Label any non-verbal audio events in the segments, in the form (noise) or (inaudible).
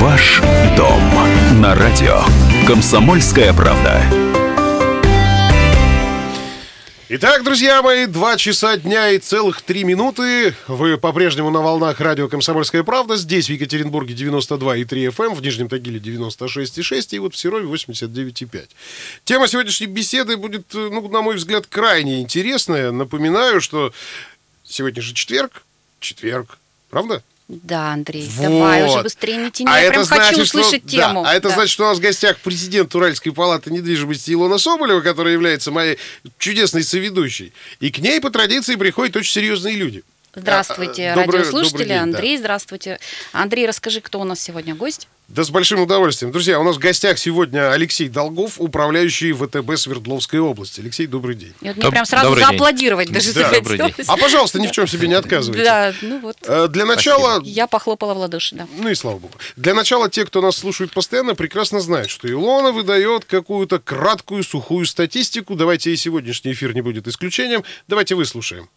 Ваш дом на радио. Комсомольская правда. Итак, друзья мои, два часа дня и целых три минуты. Вы по-прежнему на волнах радио «Комсомольская правда». Здесь, в Екатеринбурге, 92,3 FM, эм, в Нижнем Тагиле 96,6 и вот в Серове 89,5. Тема сегодняшней беседы будет, ну, на мой взгляд, крайне интересная. Напоминаю, что сегодня же четверг. Четверг. Правда? Да, Андрей, вот. давай уже быстрее не тяни. А Я прям значит, хочу услышать что, тему. Да, а это да. значит, что у нас в гостях президент Уральской палаты недвижимости Илона Соболева, которая является моей чудесной соведущей. И к ней по традиции приходят очень серьезные люди. Здравствуйте, а, добрый, радиослушатели. Добрый день, Андрей, да. здравствуйте. Андрей, расскажи, кто у нас сегодня гость? Да, с большим удовольствием. Друзья, у нас в гостях сегодня Алексей Долгов, управляющий ВТБ Свердловской области. Алексей, добрый день. И вот мне Доб- прям сразу зааплодировать даже да, захотелось. А, пожалуйста, ни в чем себе не отказывайте. Да, ну вот. Э, для начала... Я похлопала в ладоши, да. Ну и слава богу. Для начала те, кто нас слушает постоянно, прекрасно знают, что Илона выдает какую-то краткую, сухую статистику. Давайте и сегодняшний эфир не будет исключением. Давайте выслушаем.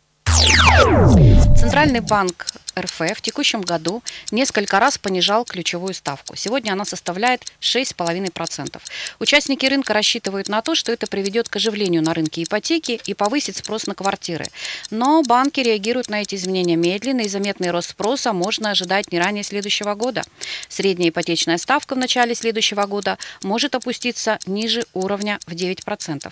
Центральный банк РФ в текущем году несколько раз понижал ключевую ставку. Сегодня она составляет 6,5%. Участники рынка рассчитывают на то, что это приведет к оживлению на рынке ипотеки и повысит спрос на квартиры. Но банки реагируют на эти изменения медленно, и заметный рост спроса можно ожидать не ранее следующего года. Средняя ипотечная ставка в начале следующего года может опуститься ниже уровня в 9%.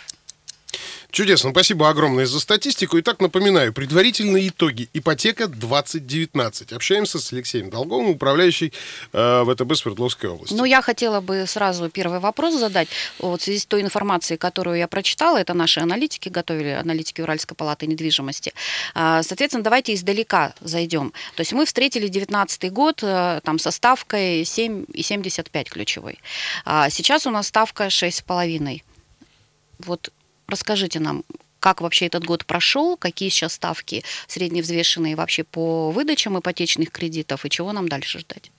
Чудесно. Спасибо огромное за статистику. Итак, напоминаю, предварительные итоги. Ипотека 2019. Общаемся с Алексеем Долговым, управляющий э, ВТБ Свердловской области. Ну, я хотела бы сразу первый вопрос задать. Вот в связи с той информацией, которую я прочитала, это наши аналитики готовили, аналитики Уральской палаты недвижимости. А, соответственно, давайте издалека зайдем. То есть мы встретили 2019 год э, там, со ставкой 7,75 ключевой. А сейчас у нас ставка 6,5. Вот Расскажите нам, как вообще этот год прошел, какие сейчас ставки средневзвешенные вообще по выдачам ипотечных кредитов и чего нам дальше ждать?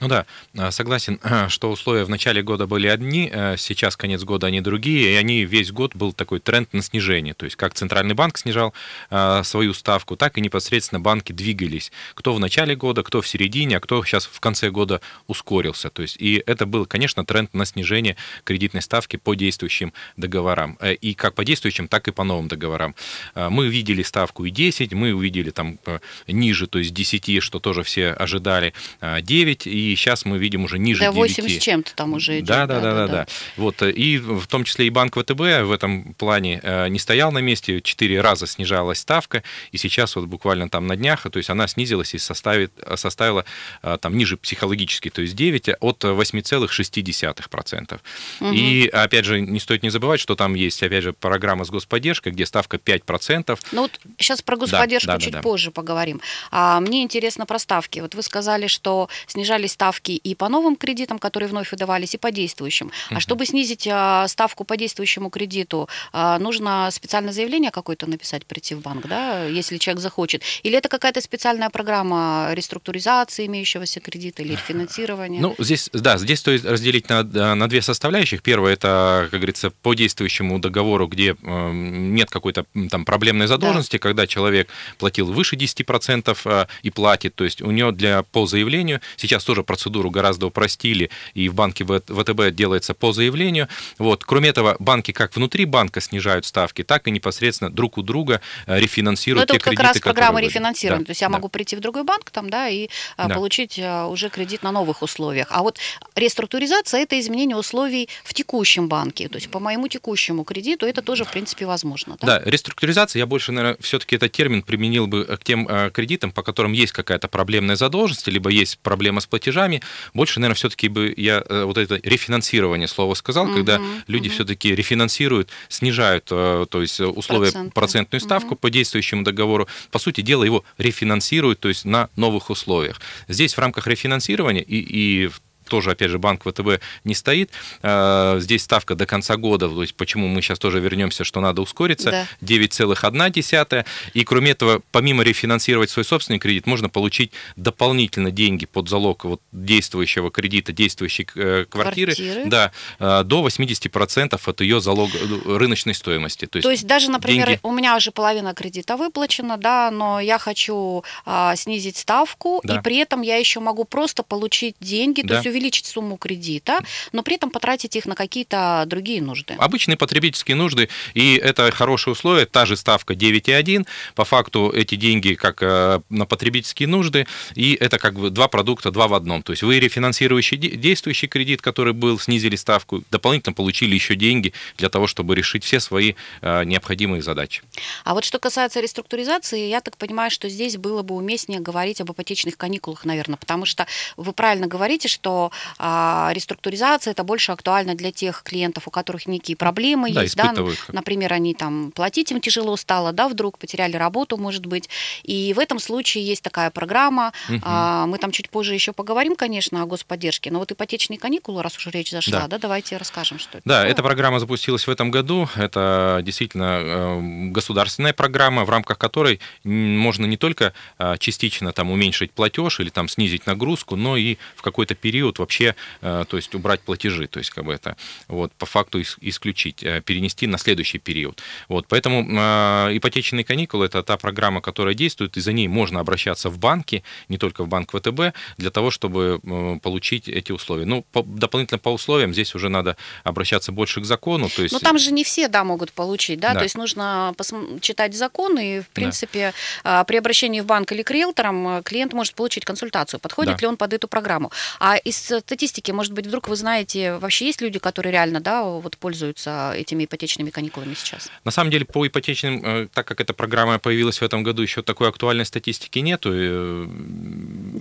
Ну да, а, согласен, (clears throat) что условия в начале года были одни, э, сейчас конец года они другие, и они весь год был такой тренд на снижение. То есть как Центральный банк снижал а, свою ставку, так и непосредственно банки двигались. Кто в начале года, кто в середине, а кто сейчас в конце года ускорился. То есть и это был, конечно, тренд на снижение кредитной ставки по действующим договорам. Э, и как по действующим, так и по новым договорам. А, мы видели ставку и 10, мы увидели там э, ниже, то есть 10, что тоже все ожидали, 9, и сейчас мы видим уже ниже да, 9. 8 с чем-то там уже идет. Да, да, да, да, да. Вот, и в том числе и Банк ВТБ в этом плане э, не стоял на месте, 4 раза снижалась ставка, и сейчас вот буквально там на днях, то есть она снизилась и составит, составила э, там ниже психологически, то есть 9 от 8,6%. Угу. И опять же, не стоит не забывать, что там есть, опять же, программа с господдержкой, где ставка 5%. Ну вот сейчас про господдержку да, да, чуть да, да. позже поговорим. А мне интересно про ставки. Вот вы сказали, что снижались ставки и по новым кредитам, которые вновь выдавались, и по действующим. А чтобы снизить а, ставку по действующему кредиту, а, нужно специальное заявление какое-то написать, прийти в банк, да, если человек захочет. Или это какая-то специальная программа реструктуризации имеющегося кредита или финансирования? Ну, здесь, да, здесь стоит разделить на, на две составляющих. Первое, это, как говорится, по действующему договору, где э, нет какой-то там проблемной задолженности, да. когда человек платил выше 10% э, и платит, то есть у него для, по заявлению, сейчас тоже процедуру гораздо упростили, и в банке ВТБ делается по заявлению. Вот. Кроме этого, банки как внутри банка снижают ставки, так и непосредственно друг у друга э, рефинансируют Но те это кредиты, как раз программа рефинансирования. Да, То есть я да. могу прийти в другой банк там, да, и э, да. получить э, уже кредит на новых условиях. А вот реструктуризация – это изменение условий в текущем банке. То есть по моему текущему кредиту это тоже, в принципе, возможно. Да, да реструктуризация, я больше, наверное, все-таки этот термин применил бы к тем кредитам, по которым есть какая-то проблемная задолженность, либо есть проблема с платежами. Больше, наверное, все-таки бы я э, вот это рефинансирование слово сказал, угу, когда люди угу. все-таки рефинансируют, снижают, э, то есть условия Процент. процентную ставку угу. по действующему договору. По сути дела, его рефинансируют, то есть на новых условиях. Здесь в рамках рефинансирования и, и тоже, опять же, банк ВТБ не стоит. А, здесь ставка до конца года, то есть почему мы сейчас тоже вернемся, что надо ускориться, да. 9,1. И кроме этого, помимо рефинансировать свой собственный кредит, можно получить дополнительно деньги под залог вот действующего кредита, действующей э, квартиры, квартиры. Да, а, до 80% от ее залог э, рыночной стоимости. То есть, то есть даже, например, деньги... у меня уже половина кредита выплачена, да, но я хочу а, снизить ставку, да. и при этом я еще могу просто получить деньги, да. то есть увеличить сумму кредита, но при этом потратить их на какие-то другие нужды. Обычные потребительские нужды, и это хорошее условие, та же ставка 9,1, по факту эти деньги как э, на потребительские нужды, и это как бы два продукта, два в одном. То есть вы рефинансирующий действующий кредит, который был, снизили ставку, дополнительно получили еще деньги для того, чтобы решить все свои э, необходимые задачи. А вот что касается реструктуризации, я так понимаю, что здесь было бы уместнее говорить об ипотечных каникулах, наверное, потому что вы правильно говорите, что а, реструктуризация это больше актуально для тех клиентов, у которых некие проблемы да, есть, да, например, они там платить им тяжело стало, да, вдруг потеряли работу, может быть, и в этом случае есть такая программа, а, мы там чуть позже еще поговорим, конечно, о господдержке, но вот ипотечные каникулы, раз уже речь зашла, Да. да, давайте расскажем, что это. Да, такое. эта программа запустилась в этом году. Это действительно э, государственная программа, в рамках которой можно не только э, частично там уменьшить платеж или там снизить нагрузку, но и в какой-то период вообще, э, то есть убрать платежи, то есть как бы это вот по факту ис- исключить, э, перенести на следующий период. Вот, поэтому э, ипотечные каникулы это та программа, которая действует, и за ней можно обращаться в банки, не только в банк ВТБ, для того, чтобы получить эти условия. Ну, по- дополнительно по условиям здесь уже надо обращаться больше к закону, то есть Ну, там же не все, да, могут получить, да, Да. то есть нужно посм- читать закон, и, в принципе, а, при обращении в банк или к риэлторам клиент может получить консультацию, подходит Да. ли он под эту программу. А из статистики, может быть, вдруг вы знаете, вообще есть люди, которые реально, да, вот пользуются этими ипотечными каникулами сейчас? На самом деле, по ипотечным, э, так как эта программа появилась в этом году, еще такой актуальной статистики нету.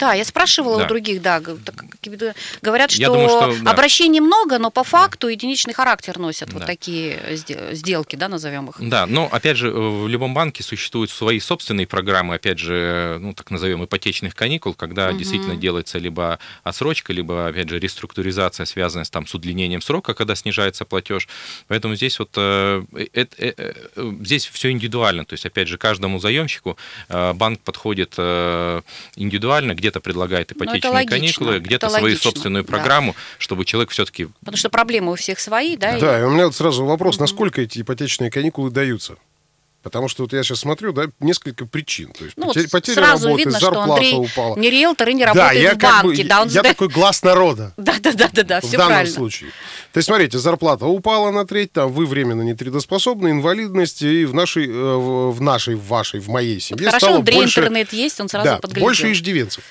Э, Да, я спрашивала Да. у других, да, говорят, что, думаю, что, да. обращений много, но по факту единичный характер носят вот Да. такие сде- сделки, да, назовем их. Да, но опять же, в любом банке существуют свои собственные программы, опять же, ну так назовем ипотечных каникул, когда Мгм. действительно делается либо отсрочка, либо опять же реструктуризация, связанная с, там, с удлинением срока, когда снижается платеж. Поэтому здесь вот э, э, э, э, здесь все индивидуально. То есть, опять же, каждому заемщику э, банк подходит э, индивидуально, где-то предлагает Ну, ипотечные логично, каникулы, где-то свою логично, собственную да. программу, чтобы человек все-таки Потому что проблемы у всех свои, да, и- Да, и у меня вот сразу вопрос, насколько эти ипотечные каникулы даются? Потому что вот я сейчас смотрю, да, несколько причин. То есть Ну, потеря, вот потеря сразу работы, видно, что зарплата Андрей упала. не риэлтор и не да, работает я в как бы, банке. да, он я такой глаз народа. (laughs) Да, да, да, да, да, в данном правильно. случае. То есть, смотрите, зарплата упала на треть, там вы временно нетрудоспособны, инвалидность, и в нашей, э, в нашей, в вашей, в моей Вот семье хорошо, стало Андрей больше, интернет есть, он сразу да, подглядел. больше иждивенцев.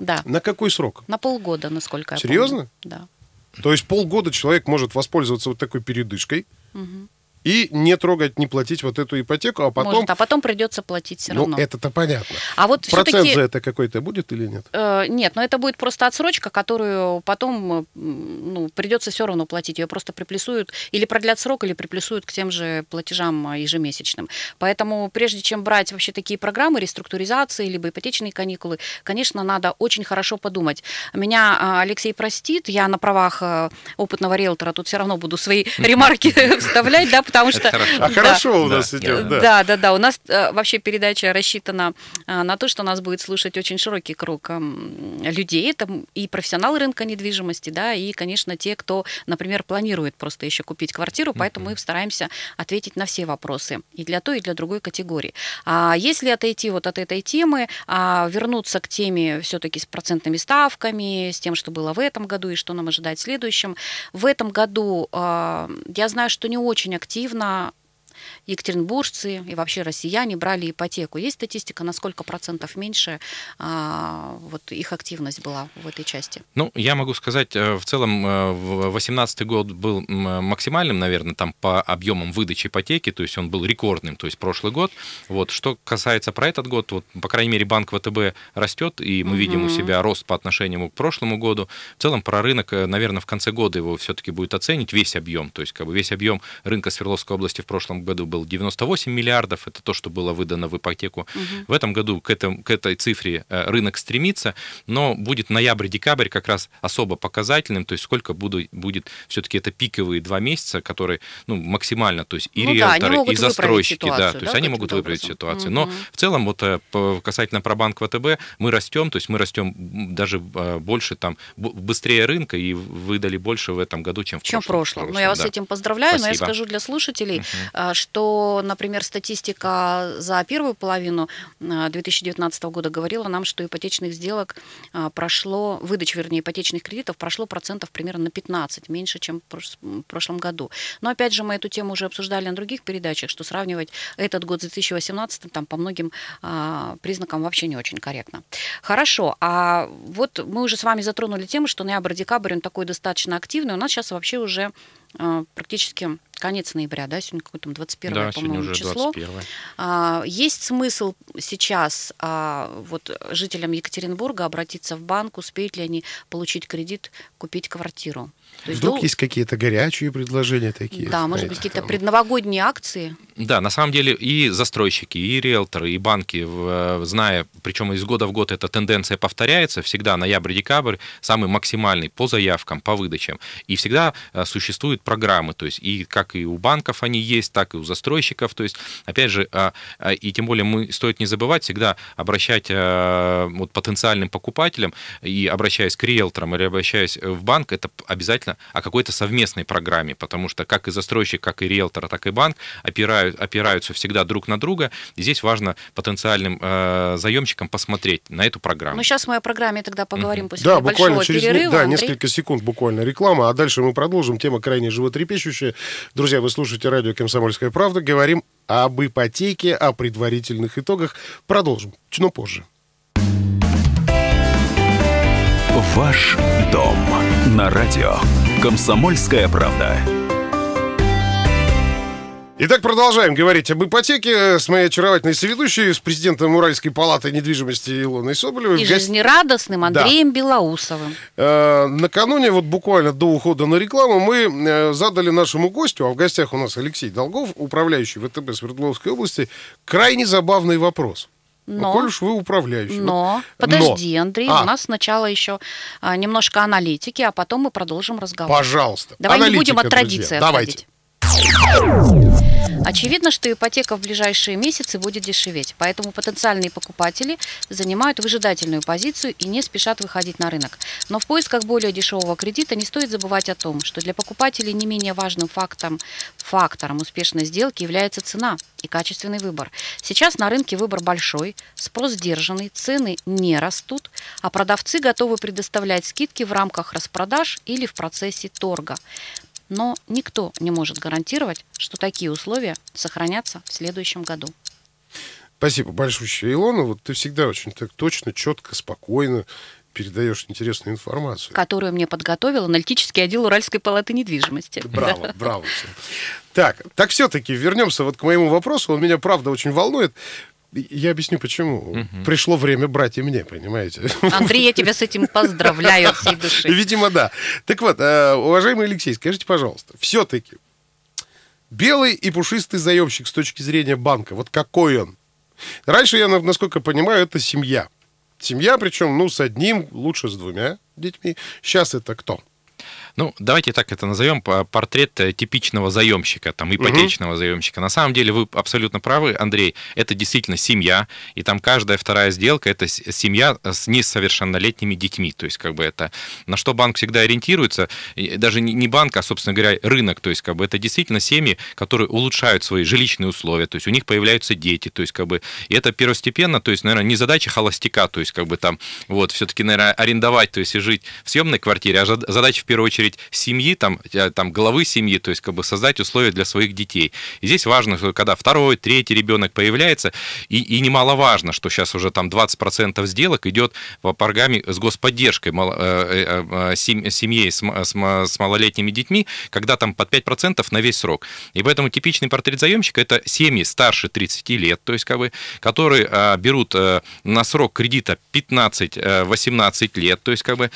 Да, На какой срок? на полгода, насколько я Серьезно? помню. Да. То есть полгода человек может воспользоваться вот такой передышкой Мгм. И не трогать, не платить вот эту ипотеку, а потом... Может, а потом придется платить все ну, равно. это-то понятно. А вот Процент за это какой-то будет или нет? Э, Нет, но это будет просто отсрочка, которую потом э, ну, придется все равно платить. Ее просто приплюсуют или продлят срок, или приплюсуют к тем же платежам э, ежемесячным. Поэтому прежде чем брать вообще такие программы реструктуризации, либо ипотечные каникулы, конечно, надо очень хорошо подумать. Меня э, Алексей простит, я на правах опытного риэлтора тут все равно буду свои (laughs) ремарки (laughs) вставлять, да, потому что... А да. хорошо у Да. нас идет, да. Да, да, да. У нас э, вообще передача рассчитана э, на то, что нас будет слушать очень широкий круг эм, людей. Это и профессионалы рынка недвижимости, да, и, конечно, те, кто, например, планирует просто еще купить квартиру, поэтому мы стараемся ответить на все вопросы и для той, и для другой категории. А если отойти вот от этой темы, а вернуться к теме все-таки с процентными ставками, с тем, что было в этом году и что нам ожидать в следующем. В этом году э, я знаю, что не очень активно активно екатеринбуржцы и вообще россияне брали ипотеку. Есть статистика, на сколько процентов меньше а, вот их активность была в этой части? Ну, я могу сказать, э, в целом, э, в 2018 год был максимальным, наверное, там по объемам выдачи ипотеки, то есть он был рекордным, то есть прошлый год. Вот, что касается про этот год, вот, по крайней мере, банк ВТБ растет, и мы видим у себя рост по отношению к прошлому году. В целом, про рынок, э, наверное, в конце года его все-таки будет оценить весь объем, то есть как бы весь объем рынка Свердловской области в прошлом году был 98 миллиардов, это то, что было выдано в ипотеку. В этом году к, этому, к этой цифре э, рынок стремится, но будет ноябрь-декабрь как раз особо показательным, то есть сколько буду, будет все-таки это пиковые два месяца, которые ну, максимально, то есть и Ну да, они риэлторы, могут и застройщики, да, то да, есть они каким-то могут выправить образом? ситуацию. Мгм. Но в целом вот э, касательно про банк ВТБ мы растем, то есть мы растем даже э, больше там быстрее рынка и выдали больше в этом году, чем в Чем прошлом. прошлом. Ну, я вас да. с этим поздравляю, но я Спасибо. скажу для слушателей, а, что, например, статистика за первую половину 2019 года говорила нам, что ипотечных сделок прошло, выдач, вернее, ипотечных кредитов прошло процентов примерно на 15, меньше, чем в прошлом году. Но, опять же, мы эту тему уже обсуждали на других передачах, что сравнивать этот год с 2018 там по многим признакам вообще не очень корректно. Хорошо, а вот мы уже с вами затронули тему, что ноябрь-декабрь, он такой достаточно активный. У нас сейчас вообще уже э, практически конец ноября, да, сегодня какое-то 21 да, по-моему, уже число. 21. А, есть смысл сейчас а, вот жителям Екатеринбурга обратиться в банк, успеют ли они получить кредит, купить квартиру? То есть Вдруг дол... есть какие-то горячие предложения такие? Да, может быть, какие-то там... предновогодние акции? Да, на самом деле и застройщики, и риэлторы, и банки, э, зная, причем из года в год эта тенденция повторяется, всегда ноябрь-декабрь самый максимальный по заявкам, по выдачам. И всегда э, существуют программы, то есть и как и у банков они есть, так и у застройщиков. То есть, опять же, а, а, и тем более мы стоит не забывать всегда обращать э, вот, потенциальным покупателям и обращаясь к риэлторам или обращаясь в банк, это обязательно о какой-то совместной программе, потому что как и застройщик, как и риэлтор, так и банк опирают, опираются всегда друг на друга. И здесь важно потенциальным э, заемщикам посмотреть на эту программу. Ну, сейчас мы о программе тогда поговорим mm-hmm. после да, буквально через перерыва. Да, Андрей. несколько секунд буквально реклама, а дальше мы продолжим. Тема крайне животрепещущая. Друзья, вы слушаете радио «Комсомольская правда». Говорим об ипотеке, о предварительных итогах. Продолжим, но позже. Ваш дом на радио «Комсомольская правда». Итак, продолжаем говорить об ипотеке с моей очаровательной соведущей, с президентом Уральской палаты недвижимости Илоной Соболевой. И жизнерадостным Андреем да. Белоусовым. Э, накануне, вот буквально до ухода на рекламу, мы э, задали нашему гостю, а в гостях у нас Алексей Долгов, управляющий ВТБ Свердловской области, крайне забавный вопрос. Но, коль уж вы управляющий. Но, вот. подожди, но. Андрей, а. у нас сначала еще а, немножко аналитики, а потом мы продолжим разговор. Пожалуйста. Давай Аналитика, не будем от традиции друзья. отходить. Давайте. Очевидно, что ипотека в ближайшие месяцы будет дешеветь, поэтому потенциальные покупатели занимают выжидательную позицию и не спешат выходить на рынок. Но в поисках более дешевого кредита не стоит забывать о том, что для покупателей не менее важным фактором, фактором успешной сделки является цена и качественный выбор. Сейчас на рынке выбор большой, спрос сдержанный, цены не растут, а продавцы готовы предоставлять скидки в рамках распродаж или в процессе торга но никто не может гарантировать, что такие условия сохранятся в следующем году. Спасибо большое, Илона. Вот ты всегда очень так точно, четко, спокойно передаешь интересную информацию. Которую мне подготовил аналитический отдел Уральской палаты недвижимости. (laughs) Браво, браво. Так, так все-таки вернемся вот к моему вопросу. Он меня, правда, очень волнует. Я объясню, почему. Угу. Пришло время брать и мне, понимаете? Андрей, я тебя с этим поздравляю от всей души. Видимо, да. Так вот, э, уважаемый Алексей, скажите, пожалуйста, все-таки белый и пушистый заемщик с точки зрения банка, вот какой он? Раньше, я, насколько понимаю, это семья. Семья, причем, ну, с одним, лучше с двумя детьми. Сейчас это кто? Ну, давайте так это назовем, портрет э, типичного заемщика, там, ипотечного угу. заемщика. На самом деле вы абсолютно правы, Андрей, это действительно семья, и там каждая вторая сделка – это семья с несовершеннолетними детьми. То есть, как бы это, на что банк всегда ориентируется, даже не банк, а, собственно говоря, рынок. То есть, как бы это действительно семьи, которые улучшают свои жилищные условия, то есть у них появляются дети, то есть, как бы, и это первостепенно, то есть, наверное, не задача холостяка, то есть, как бы там, вот, все-таки, наверное, арендовать, то есть, и жить в съемной квартире, а задача в первую очередь очередь семьи, там, э, там главы семьи, то есть как бы создать условия для своих детей. И здесь важно, что когда второй, третий ребенок появляется, и, и немаловажно, что сейчас уже там 20% сделок идет по программе с господдержкой э, э, семьей с, с, с малолетними детьми, когда там под 5% на весь срок. И поэтому типичный портрет заемщика это семьи старше 30 лет, то есть как бы, которые берут на срок кредита 15-18 лет, то есть как бы,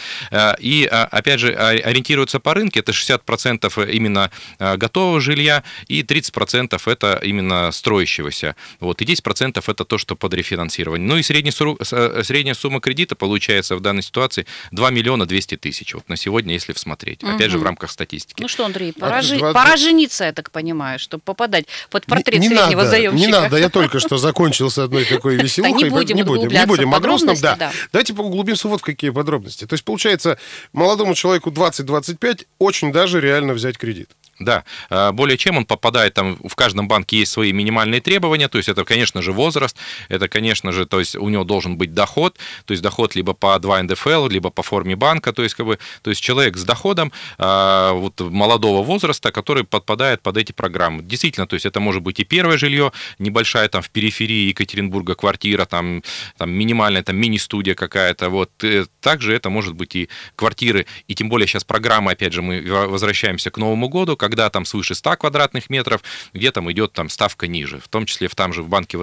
и опять же ориентируются ориентируются по рынке, это 60% именно э, готового жилья и 30% это именно строящегося. Вот, и 10% это то, что под рефинансирование. Ну и средний, э, средняя сумма кредита получается в данной ситуации 2 миллиона 200 тысяч. Вот на сегодня, если всмотреть. Угу. Опять же, в рамках статистики. Ну что, Андрей, пора, жи... 20... пора жениться, я так понимаю, чтобы попадать под портрет не, не среднего надо, заемщика. Не надо, я только (laughs) что закончил с одной такой веселухой. Не будем не будем, не будем. О грустном, да. Давайте поуглубимся вот в какие подробности. То есть, получается, молодому человеку 20-20 25 очень даже реально взять кредит. Да, э, более чем он попадает там, в каждом банке есть свои минимальные требования, то есть это, конечно же, возраст, это, конечно же, то есть у него должен быть доход, то есть доход либо по 2 НДФЛ, либо по форме банка, то есть как бы, то есть человек с доходом э, вот молодого возраста, который подпадает под эти программы. Действительно, то есть это может быть и первое жилье, небольшая там в периферии Екатеринбурга квартира, там, там минимальная там мини-студия какая-то, вот. Э, также это может быть и квартиры, и тем более сейчас программа, опять же, мы возвращаемся к Новому году, когда там свыше 100 квадратных метров, где там идет там ставка ниже. В том числе в, там же в банке,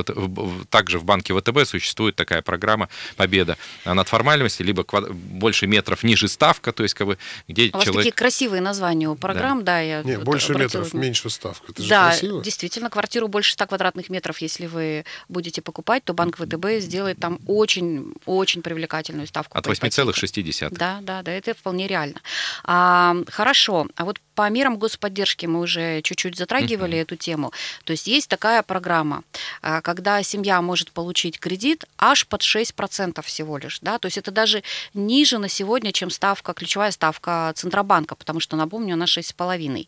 также в банке ВТБ существует такая программа «Победа» над формальностью, либо квад... больше метров ниже ставка, то есть как бы, где у человек... вас такие красивые названия у программ, да, да я Не, больше обратила... метров, меньше ставка. Это да, же красиво. действительно, квартиру больше 100 квадратных метров, если вы будете покупать, то банк ВТБ сделает там очень, очень привлекательную ставку. От 8,6. Да, да, да, это вполне реально. А, хорошо, а вот по мерам господдержки мы уже чуть-чуть затрагивали uh-huh. эту тему. То есть есть такая программа, а, когда семья может получить кредит аж под 6% всего лишь. Да? То есть это даже ниже на сегодня, чем ставка, ключевая ставка Центробанка, потому что, напомню, она 6,5%.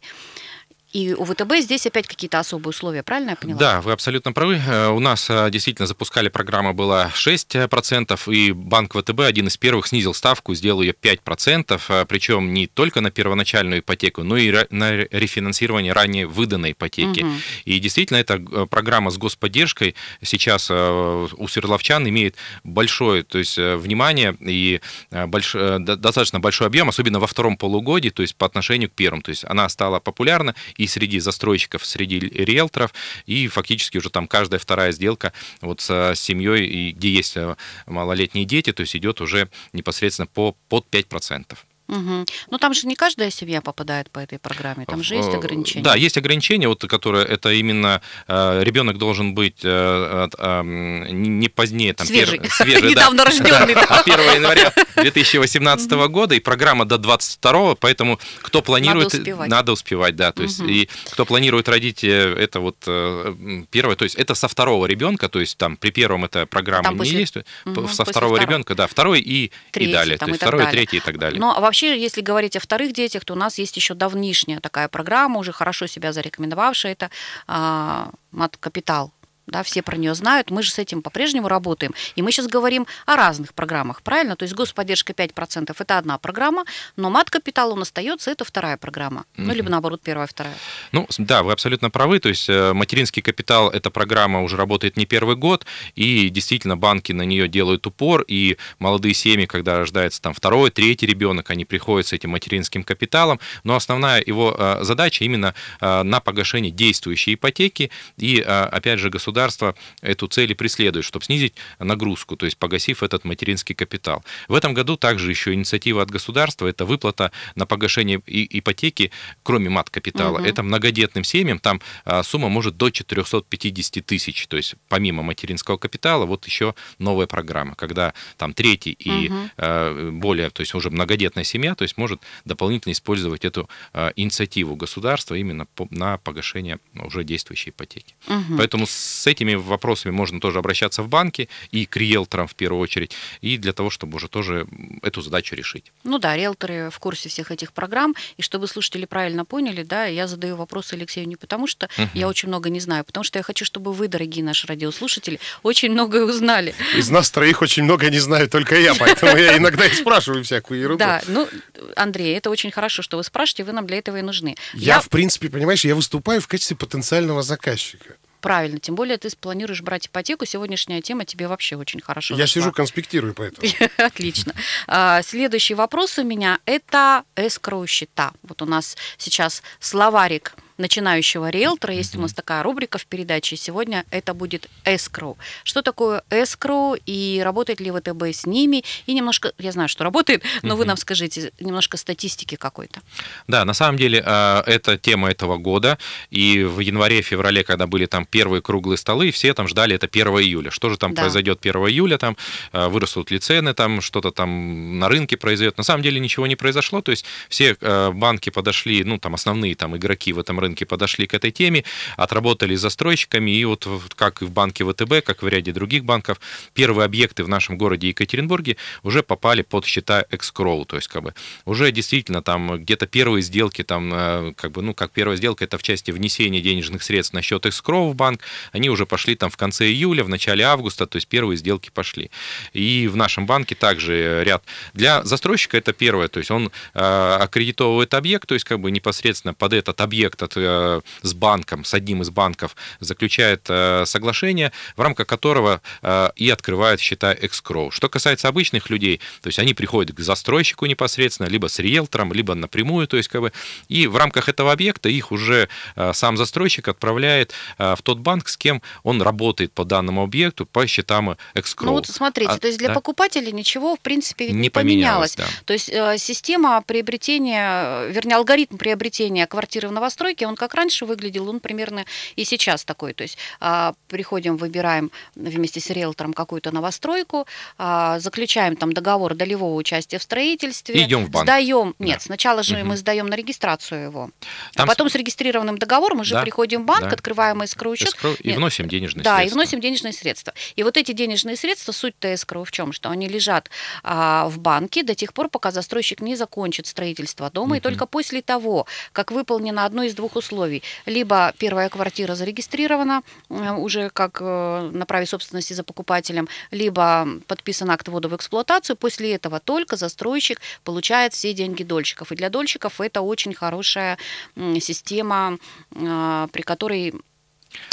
И у ВТБ здесь опять какие-то особые условия, правильно я поняла? Да, вы абсолютно правы. Э, у нас э, действительно запускали программа была 6%, и банк ВТБ один из первых снизил ставку, сделал ее 5%, э, причем не только на первоначальную ипотеку, но и на рефинансирование ранее выданной ипотеки. Угу. И действительно, эта программа с господдержкой сейчас у Свердловчан имеет большое то есть, внимание и больш... достаточно большой объем, особенно во втором полугодии, то есть по отношению к первому. То есть она стала популярна, и среди застройщиков, среди риэлторов, и фактически уже там каждая вторая сделка вот с семьей, и где есть э, малолетние дети, то есть идет уже непосредственно по, под 5%. Угу. Ну там же не каждая семья попадает по этой программе, там же есть ограничения. Да, есть ограничения, вот, которые это именно э, ребенок должен быть э, э, не позднее там свежий, пер, свежий недавно да, рожденный, да, от 1 января (laughs) 2018 года и программа до 22, поэтому кто планирует, надо успевать, надо успевать да, то есть угу. и кто планирует родить, э, это вот э, первое, то есть это со второго ребенка, то есть там при первом это программа там не после, есть, угу, со второго второго. ребенка, да, второй и третий, и далее, то есть второй, далее. третий и так далее. Но вообще вообще, если говорить о вторых детях, то у нас есть еще давнишняя такая программа, уже хорошо себя зарекомендовавшая, это а, мат-капитал да, все про нее знают, мы же с этим по-прежнему работаем. И мы сейчас говорим о разных программах, правильно? То есть господдержка 5% это одна программа, но мат-капитал он остается, это вторая программа. Mm-hmm. Ну, либо наоборот, первая, вторая. Ну, да, вы абсолютно правы. То есть э, материнский капитал, эта программа уже работает не первый год, и действительно банки на нее делают упор, и молодые семьи, когда рождается там второй, третий ребенок, они приходят с этим материнским капиталом, но основная его э, задача именно э, на погашение действующей ипотеки, и, опять же, государство государство эту цель и преследует, чтобы снизить нагрузку, то есть погасив этот материнский капитал. В этом году также еще инициатива от государства – это выплата на погашение ипотеки, кроме мат-капитала. Угу. Это многодетным семьям, там а, сумма может до 450 тысяч, то есть помимо материнского капитала, вот еще новая программа, когда там третий и угу. более, то есть уже многодетная семья, то есть может дополнительно использовать эту а, инициативу государства именно на погашение уже действующей ипотеки. Угу. Поэтому с с этими вопросами можно тоже обращаться в банки и к риэлторам в первую очередь, и для того, чтобы уже тоже эту задачу решить. Ну да, риэлторы в курсе всех этих программ, и чтобы слушатели правильно поняли, да, я задаю вопросы Алексею не потому, что угу. я очень много не знаю, потому что я хочу, чтобы вы, дорогие наши радиослушатели, очень многое узнали. Из нас троих очень много не знаю только я, поэтому я (laughs) иногда и спрашиваю всякую ерунду. Да, ну, Андрей, это очень хорошо, что вы спрашиваете, вы нам для этого и нужны. Я, я... в принципе, понимаешь, я выступаю в качестве потенциального заказчика. Правильно, тем более ты планируешь брать ипотеку. Сегодняшняя тема тебе вообще очень хорошо Я зашла. сижу, конспектирую поэтому. (laughs) Отлично. А, следующий вопрос у меня – это эскроу счета. Вот у нас сейчас словарик начинающего риэлтора. Есть у нас такая рубрика в передаче. Сегодня это будет escrow. Что такое escrow и работает ли ВТБ с ними? И немножко, я знаю, что работает, но вы нам скажите немножко статистики какой-то. Да, на самом деле э, это тема этого года. И в январе-феврале, когда были там первые круглые столы, все там ждали это 1 июля. Что же там да. произойдет 1 июля? Там э, вырастут ли цены, там что-то там на рынке произойдет. На самом деле ничего не произошло. То есть все э, банки подошли, ну там основные там игроки в этом рынке рынке подошли к этой теме, отработали с застройщиками, и вот как и в банке ВТБ, как в ряде других банков, первые объекты в нашем городе Екатеринбурге уже попали под счета экскроу, то есть как бы уже действительно там где-то первые сделки, там э, как бы, ну, как первая сделка, это в части внесения денежных средств на счет экскроу в банк, они уже пошли там в конце июля, в начале августа, то есть первые сделки пошли. И в нашем банке также ряд. Для застройщика это первое, то есть он э, аккредитовывает объект, то есть как бы непосредственно под этот объект от, с банком, с одним из банков заключает э, соглашение, в рамках которого э, и открывает счета экскроу. Что касается обычных людей, то есть они приходят к застройщику непосредственно, либо с риэлтором, либо напрямую, то есть как бы, и в рамках этого объекта их уже э, сам застройщик отправляет э, в тот банк, с кем он работает по данному объекту по счетам экскроу. Ну вот смотрите, А, то есть для да? покупателей ничего в принципе Не не, поменялось, поменялось. да. То есть э, система приобретения, э, вернее алгоритм приобретения квартиры в новостройке, он как раньше выглядел, он примерно и сейчас такой. То есть а, приходим, выбираем вместе с риэлтором какую-то новостройку, а, заключаем там договор долевого участия в строительстве, И идем в банк. сдаем. Нет, Да. сначала же Мгм. мы сдаем на регистрацию его, Там а потом с регистрированным договором уже Да, приходим в банк, да. открываем escrow счет, Эскроу и Нет, вносим денежные да, средства. и вносим денежные средства. И вот эти денежные средства, суть-то escrow в чем? Что они лежат а, в банке до тех пор, пока застройщик не закончит строительство дома, и Мгм. только после того, как выполнено одно из двух условий, либо первая квартира зарегистрирована э, уже как э, на праве собственности за покупателем, либо подписан акт ввода в эксплуатацию, после этого только застройщик получает все деньги дольщиков. И для дольщиков это очень хорошая система, э, при которой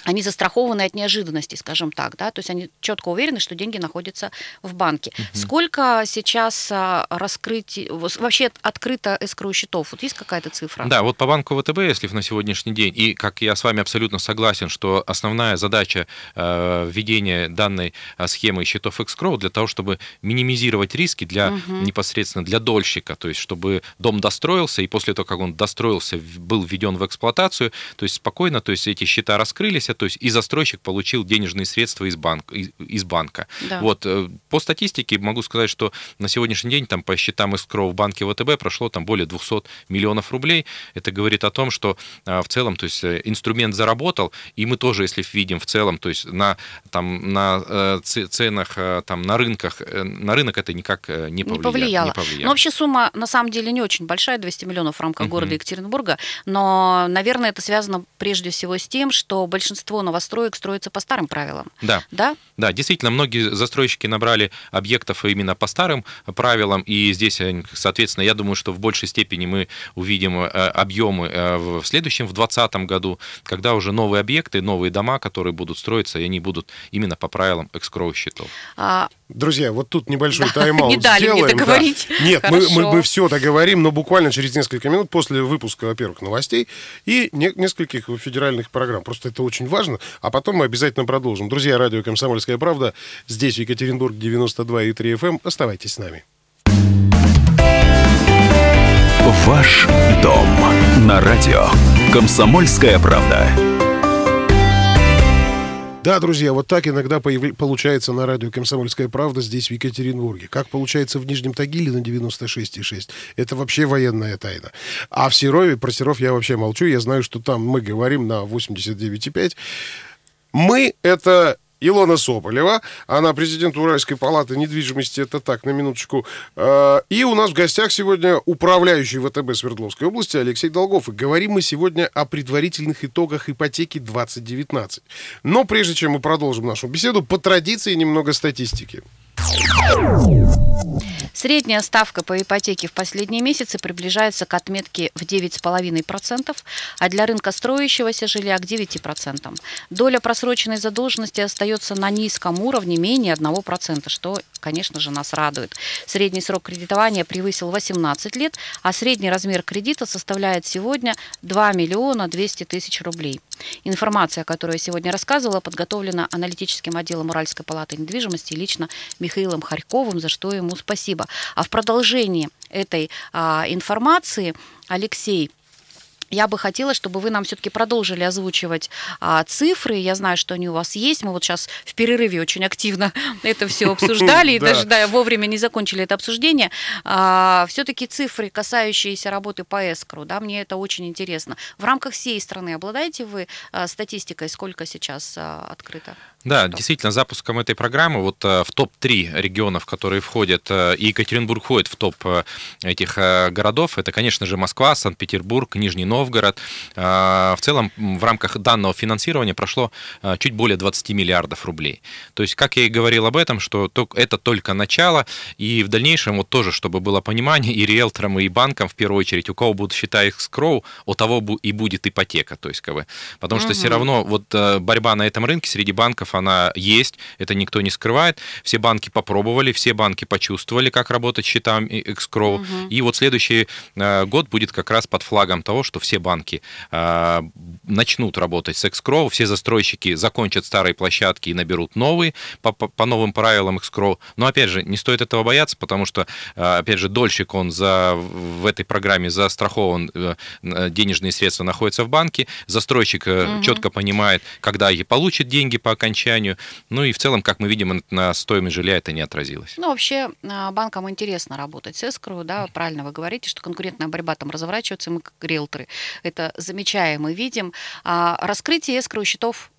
они застрахованы от неожиданностей, скажем так, да, то есть они четко уверены, что деньги находятся в банке. Сколько сейчас а, раскрытий, вообще открыто эскроу счетов? Вот есть какая-то цифра? Да, вот по банку ВТБ, если на сегодняшний день, и как я с вами абсолютно согласен, что основная задача э, введения данной э, схемы счетов Xcrow для того, чтобы минимизировать риски для Мгм. непосредственно для дольщика, то есть чтобы дом достроился, и после того, как он достроился, был введен в эксплуатацию, то есть спокойно, то есть эти счета раскрылись, а то есть и застройщик получил денежные средства из, банк, из, из банка. Да. Вот, э, по статистике могу сказать, что на сегодняшний день там по счетам escrow в банке ВТБ прошло там более 200 миллионов рублей. Это говорит о том, что а, в целом, то есть э, инструмент заработал, и мы тоже, если видим в целом, то есть на, там, на э, ценах, э, там, на рынках, э, на рынок это никак э, не не повлия- повлияло. не повлияло. Но вообще сумма на самом деле не очень большая, 200 миллионов в рамках Мгм. города Екатеринбурга, но, наверное, это связано прежде всего с тем, что большинство новостроек строится по старым правилам. Да. Да? Да, действительно, многие застройщики набрали объектов именно по старым правилам, и здесь, э, соответственно, я думаю, что в большей степени мы увидим э, объемы э, в в следующем, в 2020 году, когда уже новые объекты, новые дома, которые будут строиться, и они будут именно по правилам экскроу счетов. А, Друзья, вот тут небольшой (laughs) тайм-аут Не дали мне сделаем, да. договорить. Нет, мы, мы, мы все договорим, но буквально через несколько минут после выпуска, во-первых, новостей и не- нескольких федеральных программ. Просто это очень важно. А потом мы обязательно продолжим. Друзья, радио «Комсомольская правда». Здесь, Екатеринбург, 92,3 FM. Оставайтесь с нами. Ваш дом на радио. Комсомольская правда. Да, друзья, вот так иногда появ- получается на радио «Комсомольская правда» здесь, в Екатеринбурге. Как получается в Нижнем Тагиле на 96,6. Это вообще военная тайна. А в Серове, про Серов я вообще молчу. Я знаю, что там мы говорим на 89,5. Мы — это Илона Соболева, она президент Уральской палаты недвижимости, это так, на минуточку. Э, И у нас в гостях сегодня управляющий ВТБ Свердловской области Алексей Долгов. И говорим мы сегодня о предварительных итогах ипотеки 2019. Но прежде чем мы продолжим нашу беседу, по традиции немного статистики. Средняя ставка по ипотеке в последние месяцы приближается к отметке в 9,5%, а для рынка строящегося жилья к 9%. Доля просроченной задолженности остается на низком уровне менее 1%, что, конечно же, нас радует. Средний срок кредитования превысил 18 лет, а средний размер кредита составляет сегодня 2 миллиона 200 тысяч рублей. Информация, которую я сегодня рассказывала, подготовлена аналитическим отделом Уральской палаты недвижимости лично Михаилом Харьковым, за что ему спасибо. А в продолжении этой а, информации Алексей я бы хотела, чтобы вы нам все-таки продолжили озвучивать а, цифры. Я знаю, что они у вас есть. Мы вот сейчас в перерыве очень активно (laughs) это все обсуждали и даже да, вовремя не закончили это обсуждение. А, все-таки цифры, касающиеся работы по эскру, да, мне это очень интересно. В рамках всей страны обладаете вы а, статистикой, сколько сейчас а, открыто? Да, действительно, запуском этой программы вот в топ-3 регионов, которые входят, и Екатеринбург входит в топ этих городов, это, конечно же, Москва, Санкт-Петербург, Нижний Новгород. В целом, в рамках данного финансирования прошло чуть более 20 миллиардов рублей. То есть, как я и говорил об этом, что это только начало, и в дальнейшем, вот тоже, чтобы было понимание, (laughs) и риэлторам, и банкам, в первую очередь, у кого будут счета их скроу, у того и будет ипотека. То есть, как бы, потому что угу. все равно вот борьба на этом рынке среди банков она есть, это никто не скрывает. Все банки попробовали, все банки почувствовали, как работать счетам Xcrow. Угу. И вот следующий э, год будет как раз под флагом того, что все банки э, начнут работать с Xcrow, все застройщики закончат старые площадки и наберут новые по, по, по новым правилам Xcrow. Но опять же, не стоит этого бояться, потому что, э, опять же, дольщик, он за, в этой программе застрахован, денежные средства находятся в банке, застройщик угу. четко понимает, когда и получит деньги по окончанию. Ну и в целом, как мы видим, на стоимость жилья это не отразилось. Ну, вообще, а, банкам интересно работать с эскру, да, правильно вы говорите, что конкурентная борьба там разворачивается, мы как риэлторы это замечаем и видим. А раскрытие эскру счетов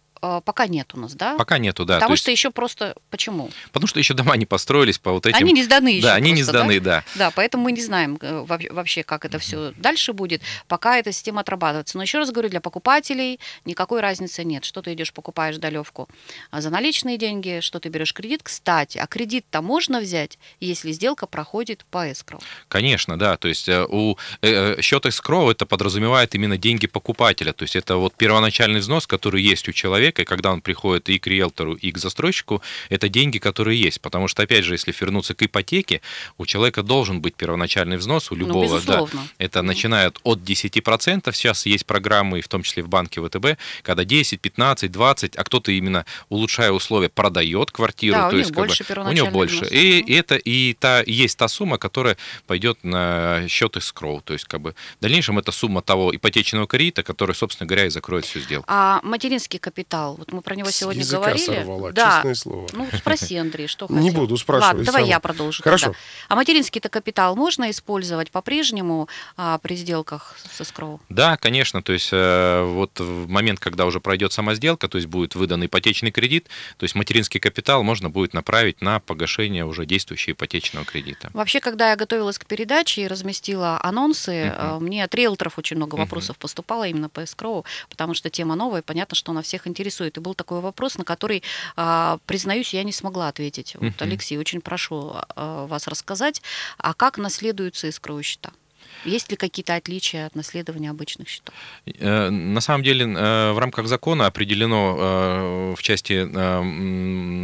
пока нет у нас, да? Пока нету, да. Потому есть... что еще просто почему? Потому что еще дома не построились по вот этим. Они не сданы еще. Да, они просто, не сданы, да? да. Да, поэтому мы не знаем э, вообще, как это все дальше будет, пока эта система отрабатывается. Но еще раз говорю, для покупателей никакой разницы нет. Что ты идешь покупаешь долевку а за наличные деньги, что ты берешь кредит. Кстати, а кредит-то можно взять, если сделка проходит по эскроу. Конечно, да. То есть э, у э, счета эскроу это подразумевает именно деньги покупателя. То есть это вот первоначальный взнос, который есть у человека человека, и когда он приходит и к риэлтору, и к застройщику, это деньги, которые есть. Потому что, опять же, если вернуться к ипотеке, у человека должен быть первоначальный взнос, у ну, любого, ну, да. Это начинает от 10%, сейчас есть программы, в том числе в банке ВТБ, когда 10, 15, 20, а кто-то именно, улучшая условия, продает квартиру. Да, то у есть, них больше как бы, У него больше. Взнос. И, и это и та, есть та сумма, которая пойдет на счет эскроу. То есть, как бы, в дальнейшем это сумма того ипотечного кредита, который, собственно говоря, и закроет всю сделку. А материнский капитал капитал. Вот мы про него сегодня С говорили. Сорвала, да. честное слово. Ну, спроси, Андрей, что (laughs) хотел. Не буду спрашивать. Ладно, давай я продолжу. Хорошо. Тогда. А материнский-то капитал можно использовать по-прежнему а, при сделках со скроу? Да, конечно. То есть э, вот в момент, когда уже пройдет сама сделка, то есть будет выдан ипотечный кредит, то есть материнский капитал можно будет направить на погашение уже действующего ипотечного кредита. Вообще, когда я готовилась к передаче и разместила анонсы, uh-huh. мне от риэлторов очень много вопросов поступало именно по эскроу, потому что тема новая, понятно, что она всех интересует. И был такой вопрос, на который, а, признаюсь, я не смогла ответить. Вот, Алексей, очень прошу а, вас рассказать, а как наследуются искровые счета? Есть ли какие-то отличия от наследования обычных счетов? Э, на самом деле э, в рамках закона определено э, в части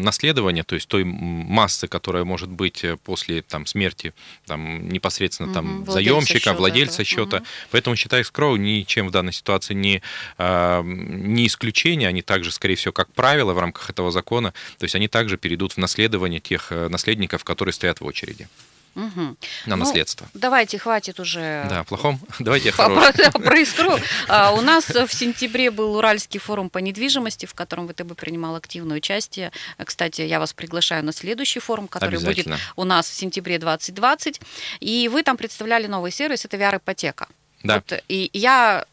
наследования, то есть той массы, которая может быть после там, смерти там, непосредственно там, угу, заемщика, счета владельца счета. Угу. Поэтому счета escrow ничем в данной ситуации не, не исключение, они также, скорее всего, как правило в рамках этого закона, то есть они также перейдут в наследование тех наследников, которые стоят в очереди. Угу. На ну, наследство. Давайте, хватит уже. Да, плохом. (laughs) Давайте про, про искру. А, у нас в сентябре был Уральский форум по недвижимости, в котором ВТБ принимал активное участие. Кстати, я вас приглашаю на следующий форум, который будет у нас в сентябре 2020. И вы там представляли новый сервис, это VR-ипотека. Да. Вот, и я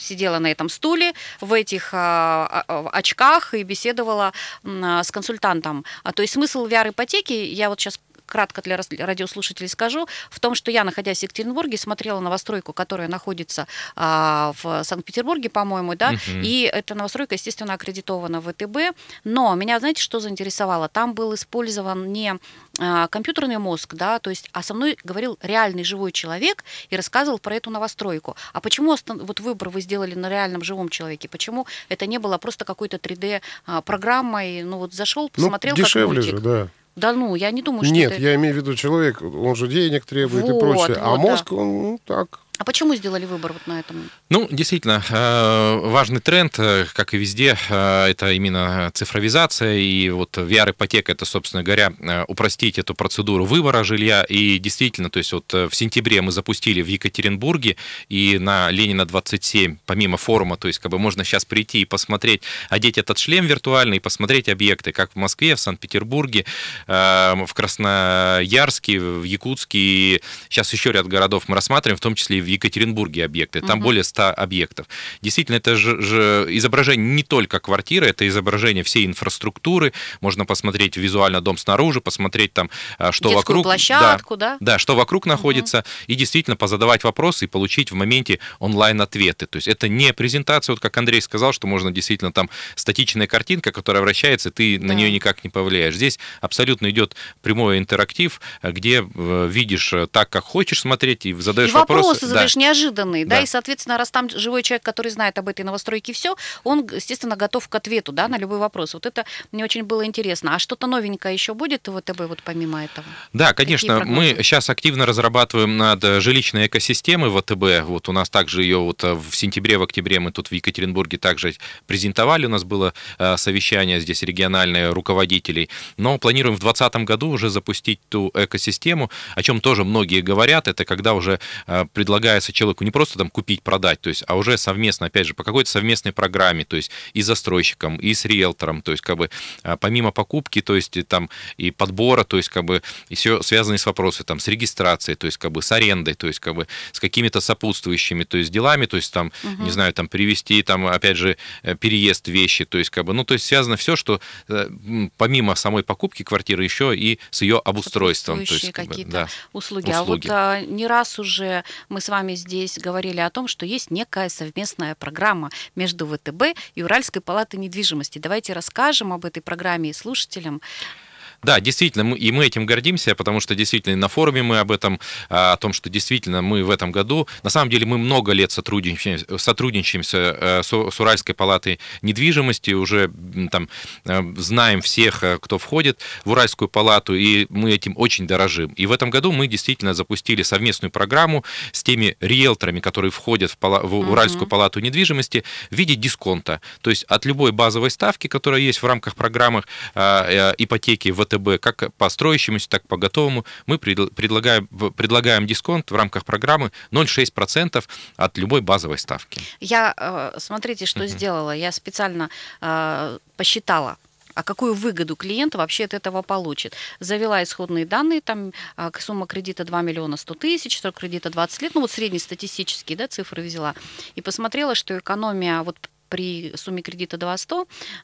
сидела на этом стуле в этих а, а, очках и беседовала а, с консультантом. А, то есть смысл VR-ипотеки, я вот сейчас кратко для радиослушателей скажу, в том, что я, находясь в Екатеринбурге, смотрела новостройку, которая находится а, в Санкт-Петербурге, по-моему, да, угу. и эта новостройка, естественно, аккредитована в ВТБ, но меня, знаете, что заинтересовало? Там был использован не а, компьютерный мозг, да, то есть, а со мной говорил реальный живой человек и рассказывал про эту новостройку. А почему вот выбор вы сделали на реальном живом человеке? Почему это не было просто какой-то 3D а, программой? Ну вот зашел, ну, посмотрел ну, дешевле как мультик. же, да. Да ну, я не думаю, что Нет, это... я имею в виду человек, он же денег требует вот, и прочее. А вот, мозг, да. он ну, так, А почему сделали выбор вот на этом? Ну, действительно, э, важный тренд, э, как и везде, э, это именно цифровизация, и вот VR-ипотека, это, собственно говоря, упростить эту процедуру выбора жилья, и действительно, то есть вот в сентябре мы запустили в Екатеринбурге, и на Ленина 27, помимо форума, то есть как бы можно сейчас прийти и посмотреть, одеть этот шлем виртуальный, и посмотреть объекты, как в Москве, в Санкт-Петербурге, в Красноярске, в Якутске, сейчас еще ряд городов мы рассматриваем, в том числе и в Екатеринбурге объекты. Там угу. более 100 объектов. Действительно, это же, же изображение не только квартиры, это изображение всей инфраструктуры. Можно посмотреть визуально дом снаружи, посмотреть там, а, что Детскую вокруг. площадку, да? Да, да что вокруг угу. находится, и действительно позадавать вопросы и получить в моменте онлайн-ответы. То есть это не презентация, вот как Андрей сказал, что можно действительно там статичная картинка, которая вращается, ты да. на нее никак не повлияешь. Здесь абсолютно идет прямой интерактив, где э, видишь э, так, как хочешь смотреть, и задаешь и вопросы. вопросы да. неожиданные, да. да, и, соответственно, раз там живой человек, который знает об этой новостройке все, он, естественно, готов к ответу, да, на любой вопрос. Вот это мне очень было интересно. А что-то новенькое еще будет в ВТБ вот помимо этого? Да, конечно, мы сейчас активно разрабатываем над жилищной экосистемой ВТБ. Вот у нас также ее вот э, в сентябре, в октябре мы тут в Екатеринбурге также презентовали. У нас было э, совещание здесь региональные руководителей. Но планируем в 2020 году уже запустить ту экосистему, о чем тоже многие говорят. Это когда уже э, предлагается человеку не просто там купить, продать, то есть, а уже совместно, опять же, по какой-то совместной программе, то есть и с застройщиком, и с риэлтором, то есть как бы а, помимо покупки, то есть и, там и подбора, то есть как бы и все связанные с вопросами, там, с регистрацией, то есть как бы с арендой, то есть как бы с какими-то сопутствующими, то есть делами, то есть там, угу. не знаю, там привести, там, опять же, э, переезд вещи, то есть как бы, ну, то есть связано все, что э, помимо самой покупки квартиры еще и с ее обустройством. То есть, какие-то да, услуги. услуги. А вот а, не раз уже мы с вами здесь говорили о том, что есть некая совместная программа между ВТБ и Уральской палатой недвижимости. Давайте расскажем об этой программе слушателям. Да, действительно, мы, и мы этим гордимся, потому что действительно на форуме мы об этом, а, о том, что действительно мы в этом году, на самом деле мы много лет сотрудничаем, сотрудничаемся э, с, с Уральской палатой недвижимости, уже там э, знаем всех, э, кто входит в Уральскую палату, и мы этим очень дорожим. И в этом году мы действительно запустили совместную программу с теми риэлторами, которые входят в, пала, в Уральскую палату недвижимости в виде дисконта. То есть от любой базовой ставки, которая есть в рамках программы ипотеки в ВТБ, как по строящемуся, так и по готовому, мы предлагаем, предлагаем дисконт в рамках программы 0,6% от любой базовой ставки. Я, э, смотрите, что uh сделала. Я специально э, посчитала, а какую выгоду клиент вообще от этого получит. Завела исходные данные, там а, сумма кредита 2 миллиона 100 тысяч, срок кредита 20 лет, ну вот среднестатистические да, цифры взяла, и посмотрела, что экономия вот при сумме кредита 200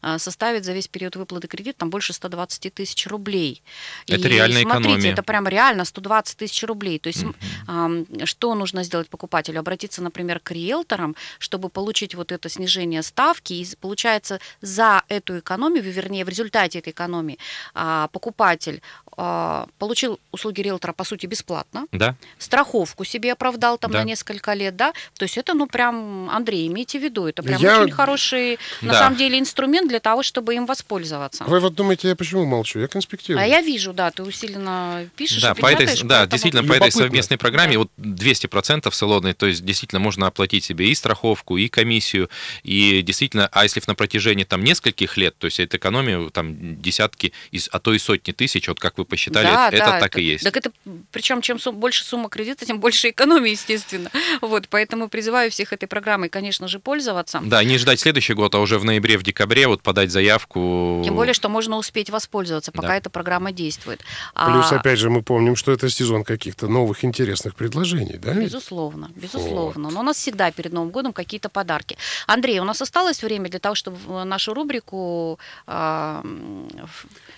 а, составит за весь период выплаты кредита там больше 120 тысяч рублей. Это и реальная смотрите, экономия. это прям реально 120 тысяч рублей. То есть mm-hmm. что нужно сделать покупателю? Обратиться, например, к риэлторам, чтобы получить вот это снижение ставки. И получается за эту экономию, вернее, в результате этой экономии а, покупатель а, получил услуги риэлтора, по сути, бесплатно. Да. Страховку себе оправдал там да. на несколько лет, да. То есть это, ну, прям, Андрей, имейте в виду, это прям я... очень хороший, да. на самом деле, инструмент для того, чтобы им воспользоваться. Вы вот думаете, я почему молчу? Я конспектирую. А я вижу, да, ты усиленно пишешь Да, по этой, да действительно, по этой совместной программе да. вот 200% салонной, то есть действительно можно оплатить себе и страховку, и комиссию, и действительно, а если на протяжении там нескольких лет, то есть это экономия там десятки, а то и сотни тысяч, вот как вы посчитали, да, это, да, так это, и есть. Так это, причем чем сум, больше сумма кредита, тем больше экономии, естественно. Вот, поэтому призываю всех этой программой, конечно же, пользоваться. Да, не ждать следующий год, а уже в ноябре, в декабре вот подать заявку. Тем более, что можно успеть воспользоваться, пока да. эта программа действует. Плюс, а... опять же, мы помним, что это сезон каких-то новых интересных предложений, да? Безусловно, безусловно. Вот. Но у нас всегда перед Новым годом какие-то подарки. Андрей, у нас осталось время для того, чтобы нашу рубрику... Э,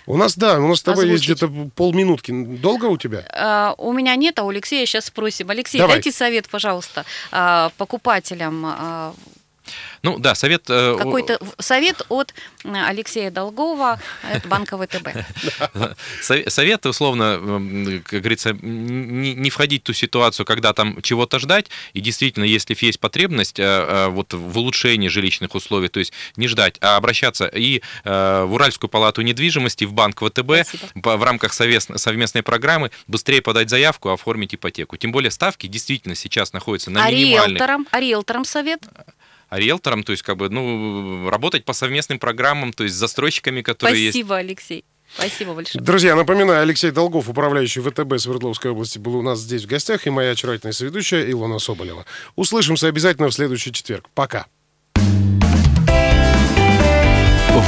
у нас, да, у нас с тобой озвучить. есть где-то полминутки. Долго у тебя? Uh, у меня нет, а у Алексея сейчас спросим. Алексей, Давай. дайте совет, пожалуйста, uh, покупателям uh, Ну да, совет... э, Какой-то совет от э, Алексея Долгова, от банка ВТБ. (laughs) Со- Совет, условно, как говорится, не, входить в ту ситуацию, когда там чего-то ждать, и действительно, если есть потребность э, э, вот в улучшении жилищных условий, то есть не ждать, а обращаться и э, в Уральскую палату недвижимости, в банк ВТБ Спасибо. в рамках совместной программы быстрее подать заявку, оформить ипотеку. Тем более ставки действительно сейчас находятся на А минимальных. риэлторам, а риэлторам совет? А риэлторам, то есть как бы, ну, работать по совместным программам, то есть с застройщиками, которые есть. Спасибо, Алексей. Спасибо большое. Друзья, напоминаю, Алексей Долгов, управляющий ВТБ Свердловской области, был у нас здесь в гостях, и моя очаровательная соведущая Илона Соболева. Услышимся обязательно в следующий четверг. Пока.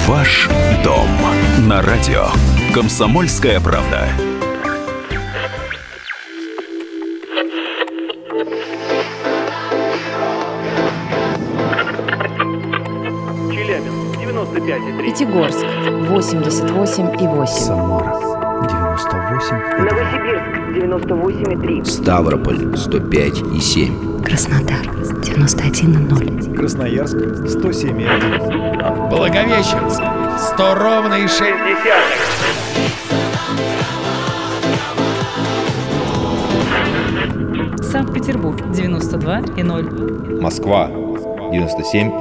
Ваш дом на радио. Комсомольская правда. 95,3. Пятигорск 88,8. Самара 98 Новосибирск 98,3. Ставрополь 105 и 7. Краснодар 91,0. Красноярск 107,1 Благовещенск. 100 ровно и 6 Санкт-Петербург 92 и 0. Москва 97